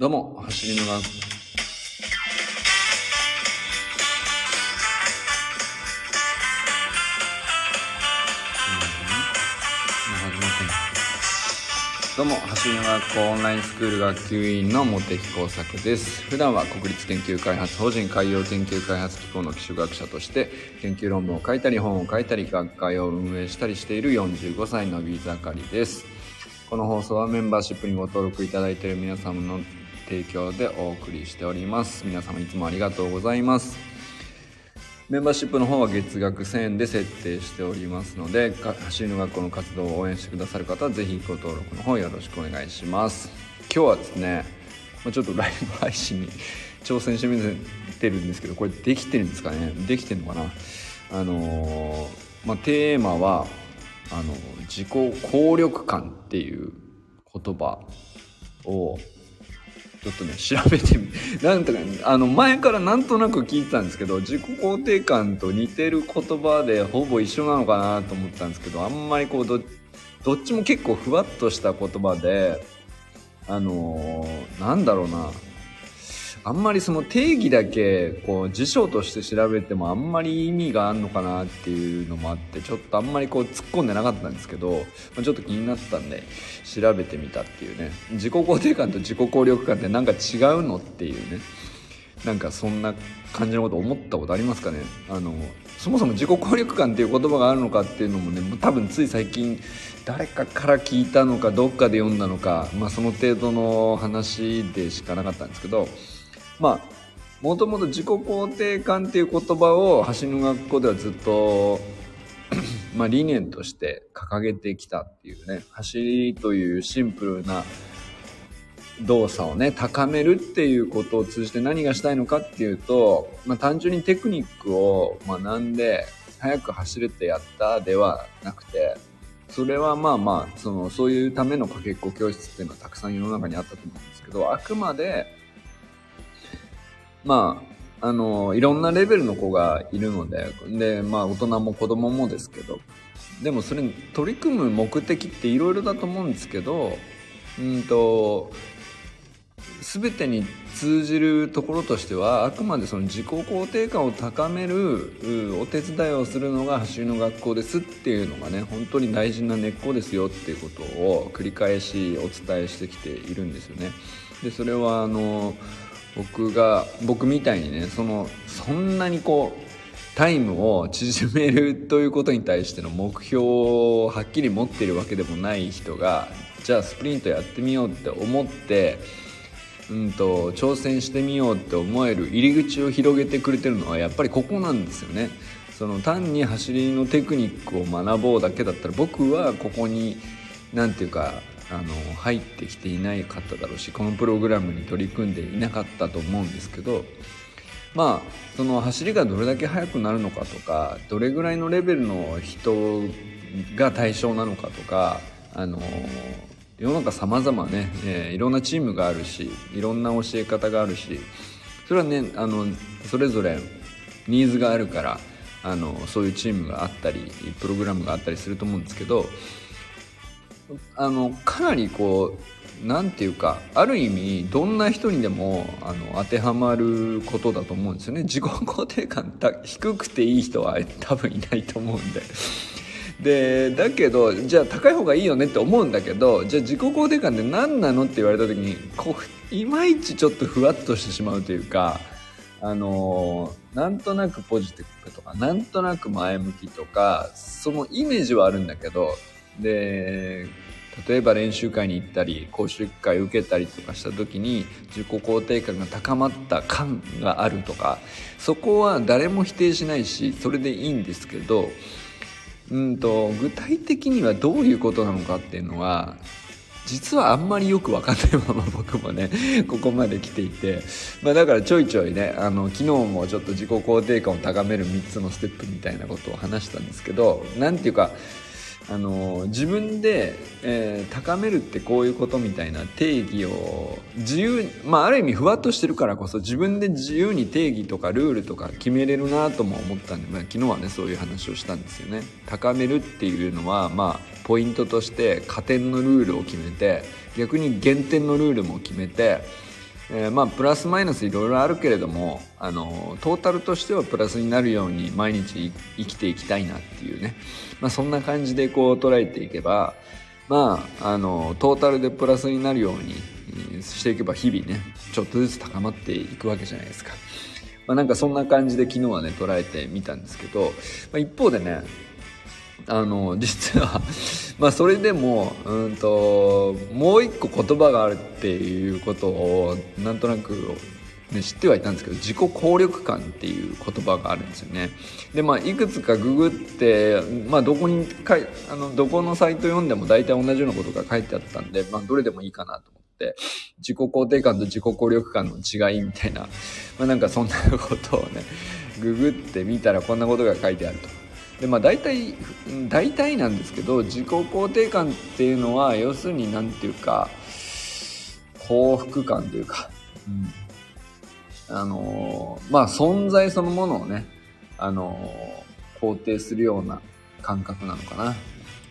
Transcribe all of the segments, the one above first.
どうも、走りの学どうも、走りの学校オンラインスクール学級委員の茂木耕作です。普段は国立研究開発法人海洋研究開発機構の基礎学者として、研究論文を書いたり、本を書いたり、学会を運営したりしている45歳のビーザカリです。この放送はメンバーシップにご登録いただいている皆様の提供でお送りしております。皆様いつもありがとうございます。メンバーシップの方は月額1000円で設定しておりますので、走りの学校の活動を応援してくださる方はぜひご登録の方よろしくお願いします。今日はですね、ちょっとライブ配信に挑戦してみてるんですけど、これできてるんですかね？できてるのかな？あのーまあ、テーマは、あの、自己効力感っていう言葉をちょっとね、調べてみ、なんとか、ねあの、前からなんとなく聞いてたんですけど、自己肯定感と似てる言葉でほぼ一緒なのかなと思ったんですけど、あんまりこう、ど、どっちも結構ふわっとした言葉で、あのーなんだろうな、あんまりその定義だけこう辞書として調べてもあんまり意味があんのかなっていうのもあってちょっとあんまりこう突っ込んでなかったんですけど、ま、ちょっと気になってたんで調べてみたっていうね。自己肯定感と自己効力感ってなんか違うのっていうね。なんかそんな感じのこと思ったことありますかね？あのそもそも自己効力感っていう言葉があるのかっていうのもね多分つい最近誰かから聞いたのかどっかで読んだのか、まあ、その程度の話でしかなかったんですけどまあもともと自己肯定感っていう言葉を橋の学校ではずっと まあ理念として掲げてきたっていうね走りというシンプルな動作をね高めるっていうことを通じて何がしたいのかっていうと、まあ、単純にテクニックを学んで速く走れてやったではなくてそれはまあまあそのそういうためのかけっこ教室っていうのはたくさん世の中にあったと思うんですけどあくまでまああのいろんなレベルの子がいるのででまあ大人も子供もですけどでもそれに取り組む目的っていろいろだと思うんですけどうんと全てに通じるところとしてはあくまでその自己肯定感を高めるお手伝いをするのが走りの学校ですっていうのがね本当に大事な根っこですよっていうことを繰り返しお伝えしてきているんですよね。でそれはあの僕が僕みたいにねそのそんなにこうタイムを縮めるということに対しての目標をはっきり持ってるわけでもない人がじゃあスプリントやってみようって思ってうんと挑戦してみようって思える入り口を広げてくれてるのはやっぱりここなんですよね。その単に走りのテクニックを学ぼうだけだったら僕はここに何ていうかあの入ってきていないかっただろうしこのプログラムに取り組んでいなかったと思うんですけどまあその走りがどれだけ速くなるのかとかどれぐらいのレベルの人が対象なのかとかあの世の中様々ね、えーいろんなチームがあるしいろんな教え方があるしそれはねあのそれぞれニーズがあるからあのそういうチームがあったりプログラムがあったりすると思うんですけどあのかなりこうなんていうかある意味どんな人にでもあの当てはまることだと思うんですよね自己肯定感た低くていい人は多分いないと思うんで。でだけどじゃあ高い方がいいよねって思うんだけどじゃあ自己肯定感って何なのって言われた時にこういまいちちょっとふわっとしてしまうというかあのーなんとなくポジティブとかなんとなく前向きとかそのイメージはあるんだけどで例えば練習会に行ったり講習会受けたりとかした時に自己肯定感が高まった感があるとかそこは誰も否定しないしそれでいいんですけどうんと具体的にはどういうことなのかっていうのは実はあんまりよく分かんないまま 僕もねここまで来ていて、まあ、だからちょいちょいねあの昨日もちょっと自己肯定感を高める3つのステップみたいなことを話したんですけどなんていうかあの自分で、えー高めるってこういうことみたいな定義を自由まあある意味ふわっとしてるからこそ自分で自由に定義とかルールとか決めれるなとも思ったんで、まあ、昨日はねそういう話をしたんですよね。高めるっていうのはまあポイントとして加点のルールを決めて逆に減点のルールも決めてえー、まあプラスマイナスいろいろあるけれどもあのトータルとしてはプラスになるように毎日生きていきたいなっていうね、まあ、そんな感じでこう捉えていけばまああのトータルでプラスになるようにしていけば日々ねちょっとずつ高まっていくわけじゃないですか。まあ、なんかそんな感じで昨日はね捉えてみたんですけど、まあ、一方でねあの実は まあそれでもうんともう一個言葉があるっていうことをなんとなく、ね、知ってはいたんですけど自己効力感っていう言葉があるんですよね。でまあいくつかググって、まあ、どこにかいあのどこのサイト読んでも大体同じようなことが書いてあったんで、まあ、どれでもいいかなと思って自己肯定感と自己効力感の違いみたいな、まあ、なんかそんなことをねググってみたらこんなことが書いてあると。でまあ大体大体なんですけど自己肯定感っていうのは要するに何て言うか幸福感というか、うん、あのまあ存在そのものをねあの肯定するような感覚なのかな。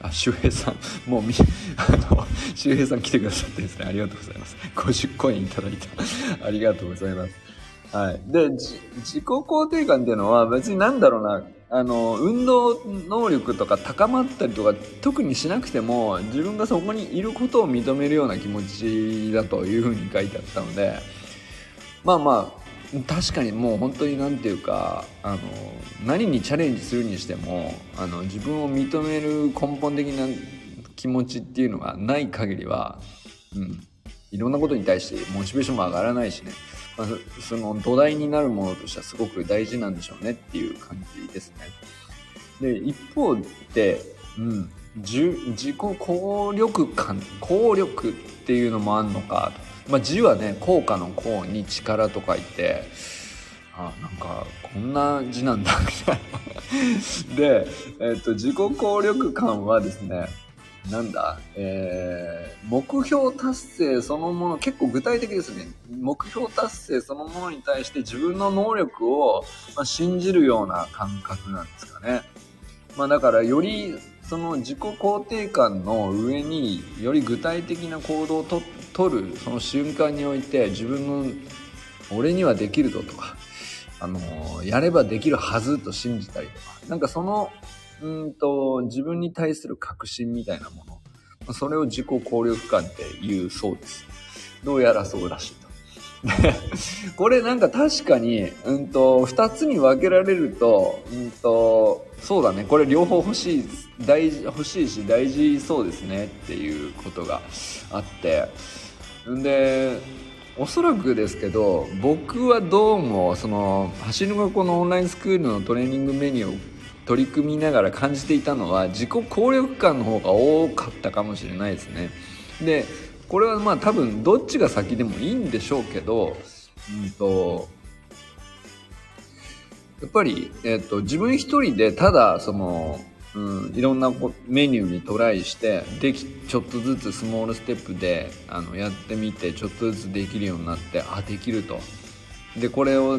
あ、周平さん、もうみ、あの、周平さん来てくださってですね、ありがとうございます。50コインいただいた。ありがとうございます。はい。で、自己肯定感っていうのは別になんだろうな、あの運動能力とか高まったりとか特にしなくても自分がそこにいることを認めるような気持ちだというふうに書いてあったのでまあまあ確かにもう本当に何て言うかあの何にチャレンジするにしてもあの自分を認める根本的な気持ちっていうのがない限りは、うん、いろんなことに対してモチベーションも上がらないしね。まあ、その土台になるものとしてはすごく大事なんでしょうねっていう感じですね。で、一方で、うん、自己効力感、効力っていうのもあんのか。まあ、字はね、効果の効に力と書いて、あ、なんか、こんな字なんだ、みたいな。で、えっ、と、自己効力感はですね、なんだ、えー、目標達成そのもの、結構具体的ですね。目標達成そのものに対して自分の能力を、ま、信じるような感覚なんですかね。まあだからよりその自己肯定感の上により具体的な行動をと取るその瞬間において自分の俺にはできるぞとか、あのやればできるはずと信じたりとか、なんかそのうんと、自分に対する確信みたいなもの。それを自己効力感って言うそうです。どうやらそうらしい。これなんか確かに、うんと、二つに分けられると、うんと、そうだね、これ両方欲しい、大事、欲しいし大事そうですねっていうことがあって、んで、おそらくですけど、僕はどうも、その、走る学校のオンラインスクールのトレーニングメニューを取り組みながら感じていたのは自己効力感の方が多かったかもしれないですね。でこれはまあ多分どっちが先でもいいんでしょうけど、うんと、やっぱり、えっ、と、自分一人でただその、うん、いろんなメニューにトライしてできちょっとずつスモールステップであのやってみてちょっとずつできるようになってあできると。でこれを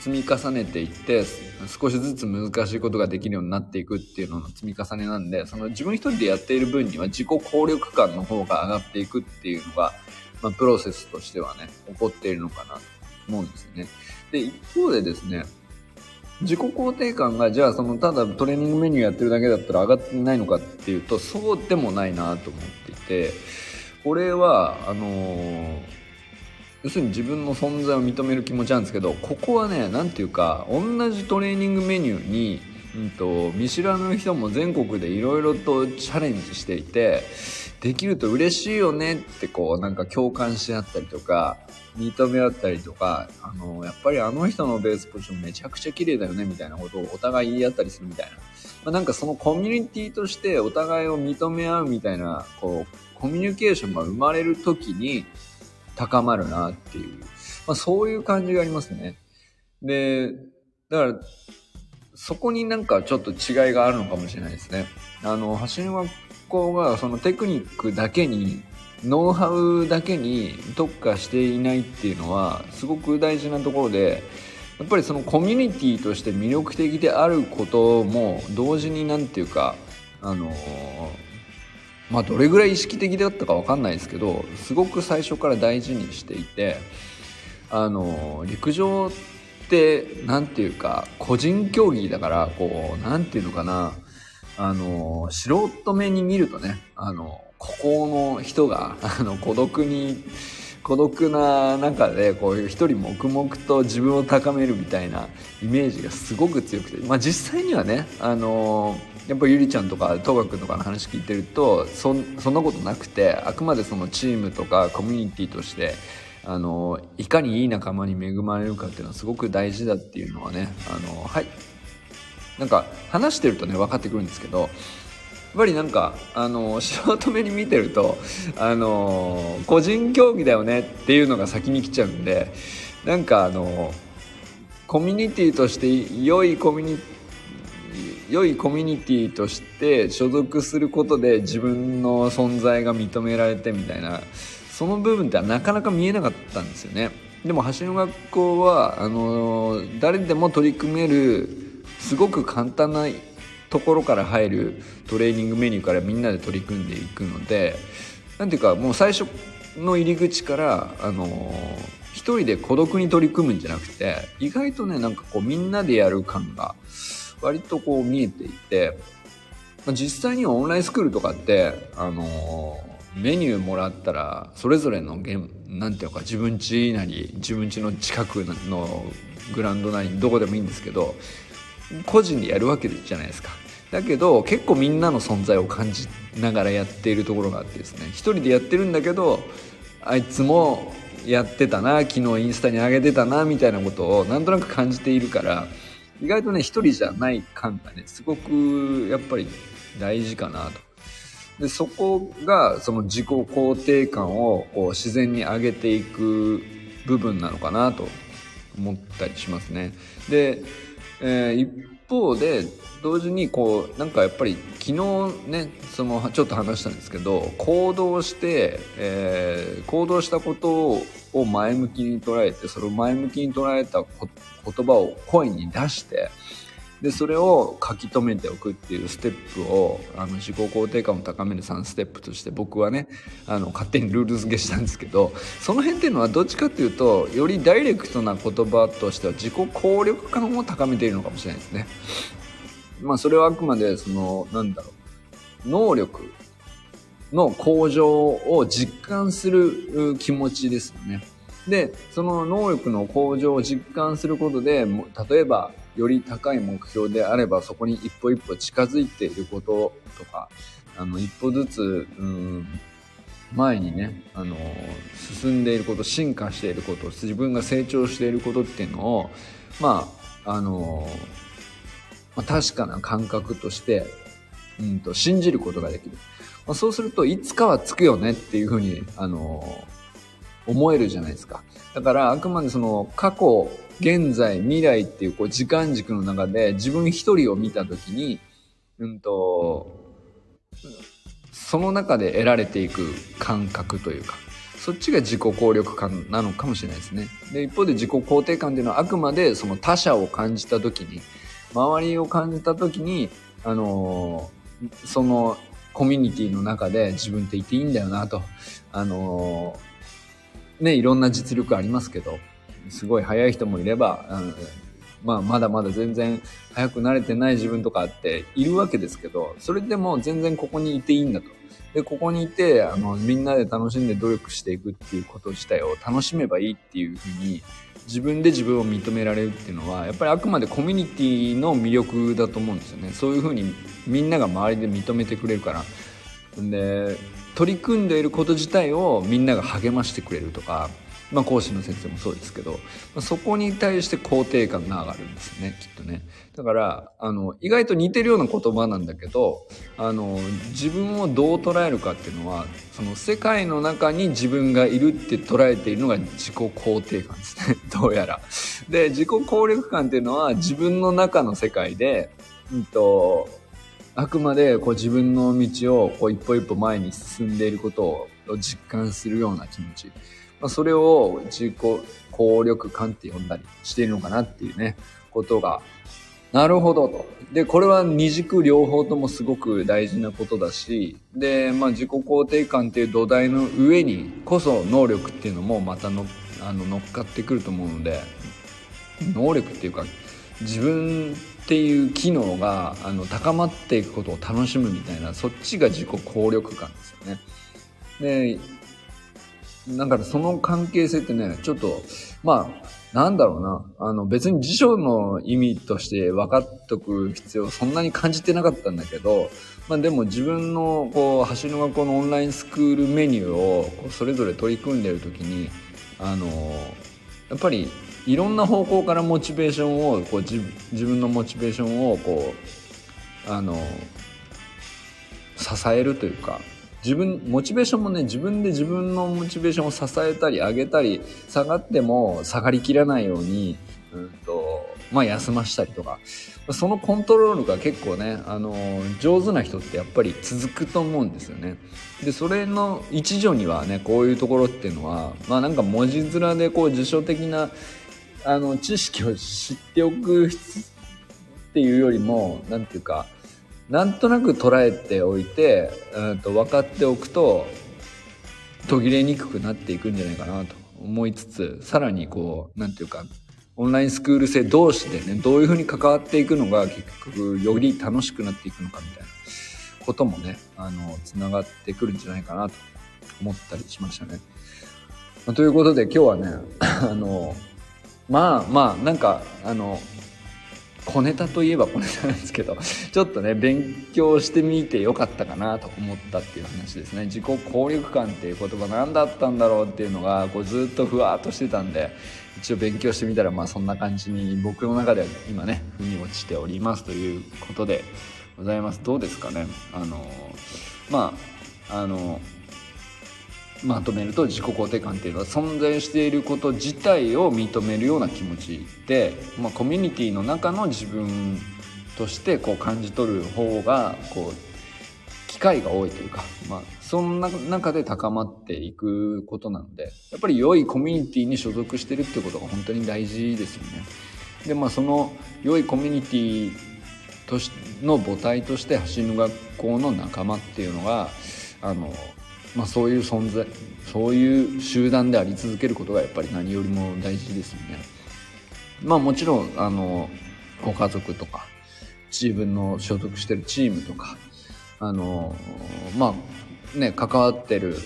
積み重ねていって少しずつ難しいことができるようになっていくっていうのの積み重ねなんでその自分一人でやっている分には自己効力感の方が上がっていくっていうのが、まあ、プロセスとしてはね起こっているのかなと思うんですよね。で一方でですね自己肯定感がじゃあそのただトレーニングメニューやってるだけだったら上がってないのかっていうとそうでもないなと思っていてこれはあのー要するに自分の存在を認める気持ちなんですけどここはね何ていうか同じトレーニングメニューに、うんと、見知らぬ人も全国でいろいろとチャレンジしていてできると嬉しいよねってこうなんか共感し合ったりとか認め合ったりとかあのやっぱりあの人のベースポジションめちゃくちゃ綺麗だよねみたいなことをお互い言い合ったりするみたいな、まあ、なんかそのコミュニティとしてお互いを認め合うみたいなこうコミュニケーションが生まれる時に高まるなっていう、まあ、そういう感じがありますね。で、だから、そこになんかちょっと違いがあるのかもしれないですね。あの、橋の学校がそのテクニックだけに、ノウハウだけに特化していないっていうのは、すごく大事なところで、やっぱりそのコミュニティとして魅力的であることも同時になんていうか、あのまあどれぐらい意識的だったか分かんないですけどすごく最初から大事にしていてあの陸上って何ていうか個人競技だからこう何ていうのかなあの素人目に見るとねあのここの人があの孤独に孤独な中でこういう一人黙々と自分を高めるみたいなイメージがすごく強くて、まあ、実際にはねあのやっぱゆりちゃんとか戸川君とかの話聞いてるとそそんなことなくてあくまでそのチームとかコミュニティとしてあのいかにいい仲間に恵まれるかっていうのはすごく大事だっていうのはねあのはい。なんか話してるとね分かってくるんですけどやっぱりなんかあの素人目に見てるとあの個人競技だよねっていうのが先に来ちゃうんでなんかあのコミュニティとして良いコミュニティ良いコミュニティとして所属することで自分の存在が認められてみたいなその部分ってなかなか見えなかったんですよね。でも橋の学校はあの誰でも取り組めるすごく簡単なところから入るトレーニングメニューからみんなで取り組んでいくのでなんていうかもう最初の入り口からあの一人で孤独に取り組むんじゃなくて意外とねなんかこうみんなでやる感が割とこう見えていて、まあ、実際にはオンラインスクールとかって、あのー、メニューもらったら、それぞれのゲ、なんていうか、自分家なり、自分家の近くのグラウンドなり、どこでもいいんですけど、個人でやるわけじゃないですか。だけど、結構みんなの存在を感じながらやっているところがあってですね、一人でやってるんだけど、あいつもやってたな、昨日インスタに上げてたな、みたいなことをなんとなく感じているから、意外とね、一人じゃない感がね、すごくやっぱり大事かなと。で、そこがその自己肯定感をこう自然に上げていく部分なのかなと思ったりしますね。で、えー、方で、同時にこう、なんかやっぱり昨日ね、そのちょっと話したんですけど、行動して、えー、行動したことを前向きに捉えて、それを前向きに捉えた言葉を声に出して、で、それを書き留めておくっていうステップを、あの、自己肯定感を高める3ステップとして僕はね、あの、勝手にルール付けしたんですけど、その辺っていうのはどっちかっていうと、よりダイレクトな言葉としては自己効力感を高めているのかもしれないですね。まあ、それはあくまで、その、なんだろう、能力の向上を実感する気持ちですよね。で、その能力の向上を実感することで、例えば、より高い目標であれば、そこに一歩一歩近づいていることとか、あの、一歩ずつ、うん、前にね、あの、進んでいること、進化していること、自分が成長していることっていうのを、まあ、あの、まあ、確かな感覚として、うんと、信じることができる。まあ、そうすると、いつかはつくよねっていうふうに、あの、思えるじゃないですか。だからあくまでその過去、現在、未来っていうこう時間軸の中で自分一人を見たときに、うんと、その中で得られていく感覚というか、そっちが自己効力感なのかもしれないですね。で、一方で自己肯定感っていうのはあくまでその他者を感じたときに、周りを感じたときに、あのー、そのコミュニティの中で自分っていていいんだよなと、あのーね、いろんな実力ありますけど、すごい速い人もいれば、うん、まあ、まだまだ全然速くなれてない自分とかっているわけですけど、それでも全然ここにいていいんだと。で、ここにいて、あの、みんなで楽しんで努力していくっていうこと自体を楽しめばいいっていうふうに、自分で自分を認められるっていうのは、やっぱりあくまでコミュニティの魅力だと思うんですよね。そういうふうにみんなが周りで認めてくれるから。で、取り組んでいること自体をみんなが励ましてくれるとか、まあ、講師の先生もそうですけど、まあ、そこに対して肯定感が上がるんですねきっとねだからあの意外と似てるような言葉なんだけどあの自分をどう捉えるかっていうのはその世界の中に自分がいるって捉えているのが自己肯定感ですね どうやら。で自己効力感っていうのは自分の中の世界で、うんとあくまでこう自分の道をこう一歩一歩前に進んでいることを実感するような気持ち。まあ、それを自己効力感って呼んだりしているのかなっていうね、ことが、なるほどと。で、これは二軸両方ともすごく大事なことだし、で、まあ自己肯定感っていう土台の上にこそ能力っていうのもまたのあの乗っかってくると思うので能力っていうか自分っていう機能があの高まっていくことを楽しむみたいなそっちが自己効力感ですよね。でだからその関係性ってねちょっとまあなんだろうな。あの別に辞書の意味として分かっとく必要そんなに感じてなかったんだけど、まあでも自分のこう、橋の学校のオンラインスクールメニューをそれぞれ取り組んでる時に、あの、やっぱりいろんな方向からモチベーションを、こう自分のモチベーションをこう、あの、支えるというか、自分、モチベーションもね、自分で自分のモチベーションを支えたり、上げたり、下がっても下がりきらないように、うんと、まあ休ましたりとか、そのコントロールが結構ね、あの、上手な人ってやっぱり続くと思うんですよね。で、それの一助にはね、こういうところっていうのは、まあなんか文字面でこう辞書的な、あの、知識を知っておくっていうよりも、なんていうか、なんとなく捉えておいて、うんと分かっておくと途切れにくくなっていくんじゃないかなと思いつつさらにこうなんていうかオンラインスクール生同士でねどういうふうに関わっていくのが結局より楽しくなっていくのかみたいなこともねあのつながってくるんじゃないかなと思ったりしましたね。ということで今日はねあのまあまあなんかあの小ネタといえば小ネタなんですけど、ちょっとね、勉強してみてよかったかなと思ったっていう話ですね。自己効力感っていう言葉何だったんだろうっていうのが、こうずっとふわっとしてたんで、一応勉強してみたら、まあそんな感じに僕の中では今ね、腑に落ちておりますということでございます。どうですかね？あの、まあ、あの、まとめると自己肯定感っていうのは存在していること自体を認めるような気持ちで、まあ、コミュニティの中の自分としてこう感じ取る方がこう機会が多いというか、まあ、そんな中で高まっていくことなのでやっぱり良いコミュニティに所属してるってことが本当に大事ですよね。でまあその良いコミュニティとしの母体として走の学校の仲間っていうのがあのまあ、そういう存在そういう集団であり続けることがやっぱり何よりも大事ですよね。まあもちろんあのご家族とか自分の所属してるチームとかあのまあね関わってる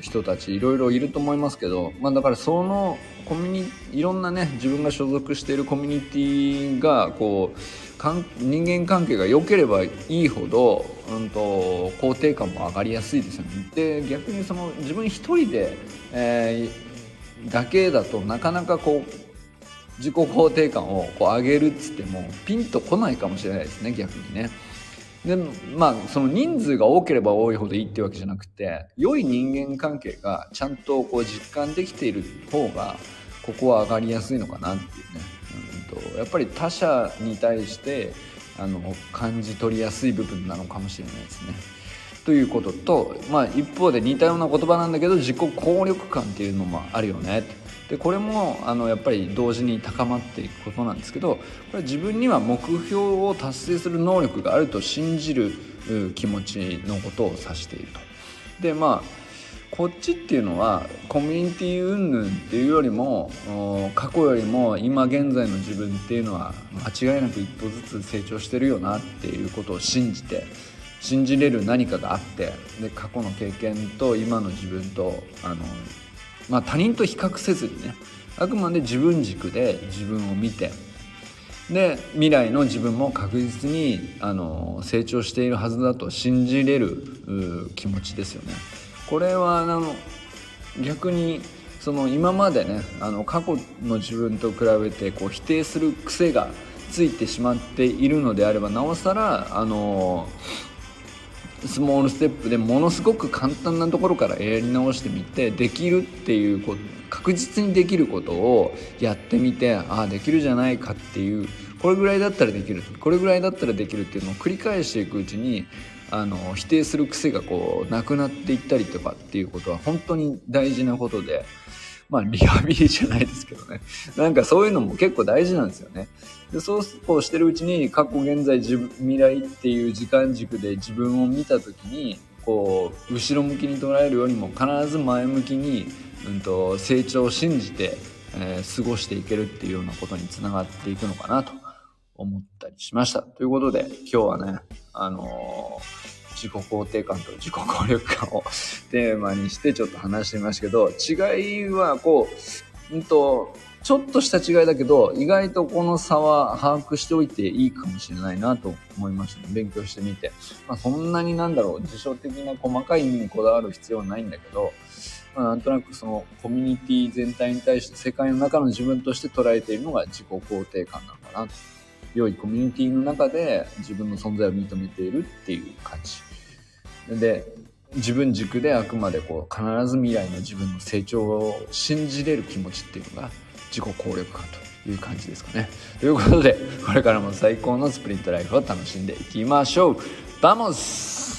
人たちいろいろいると思いますけど、まあ、だからそのコミュニいろんなね自分が所属しているコミュニティがこうかん人間関係が良ければいいほど、うんと、肯定感も上がりやすいですよね。で逆にその自分一人で、えー、だけだとなかなかこう自己肯定感をこう上げるっつってもピンとこないかもしれないですね逆にね。でまあその人数が多ければ多いほどいいってわけじゃなくて良い人間関係がちゃんとこう実感できている方がここは上がりやすいのかなっていうね。とやっぱり他者に対してあの感じ取りやすい部分なのかもしれないですね。ということと、まあ、一方で似たような言葉なんだけど自己効力感っていうのもあるよねでこれもあのやっぱり同時に高まっていくことなんですけどこれ自分には目標を達成する能力があると信じる気持ちのことを指していると。でまあこっちっていうのはコミュニティ云々っていうよりも過去よりも今現在の自分っていうのは間違いなく一歩ずつ成長してるよなっていうことを信じて信じれる何かがあってで過去の経験と今の自分とあの、まあ、他人と比較せずにねあくまで自分軸で自分を見てで未来の自分も確実にあの成長しているはずだと信じれる気持ちですよね。これはあの逆にその今までねあの過去の自分と比べてこう否定する癖がついてしまっているのであればなおさらあのスモールステップでものすごく簡単なところからやり直してみてできるっていうこと確実にできることをやってみてああできるじゃないかっていうこれぐらいだったらできるこれぐらいだったらできるっていうのを繰り返していくうちにあの否定する癖がこうなくなっていったりとかっていうことは本当に大事なことでまあリハビリじゃないですけどねなんかそういうのも結構大事なんですよねでそうこうしてるうちに過去現在自分未来っていう時間軸で自分を見た時にこう後ろ向きに捉えるよりも必ず前向きに、うん、と成長を信じて、えー、過ごしていけるっていうようなことにつながっていくのかなと思ったりしました。ということで今日はね、あのー自己肯定感と自己効力感をテーマにしてちょっと話してみましたけど、違いはこう、うんと、ちょっとした違いだけど、意外とこの差は把握しておいていいかもしれないなと思いましたね。勉強してみて。まあ、そんなになんだろう、辞書的な細かい意味にこだわる必要はないんだけど、まあ、なんとなくそのコミュニティ全体に対して世界の中の自分として捉えているのが自己肯定感なのかなと。良いコミュニティの中で自分の存在を認めているっていう価値。で自分軸であくまでこう必ず未来の自分の成長を信じれる気持ちっていうのが自己効力感という感じですかね。ということでこれからも最高のスプリントライフを楽しんでいきましょう vamos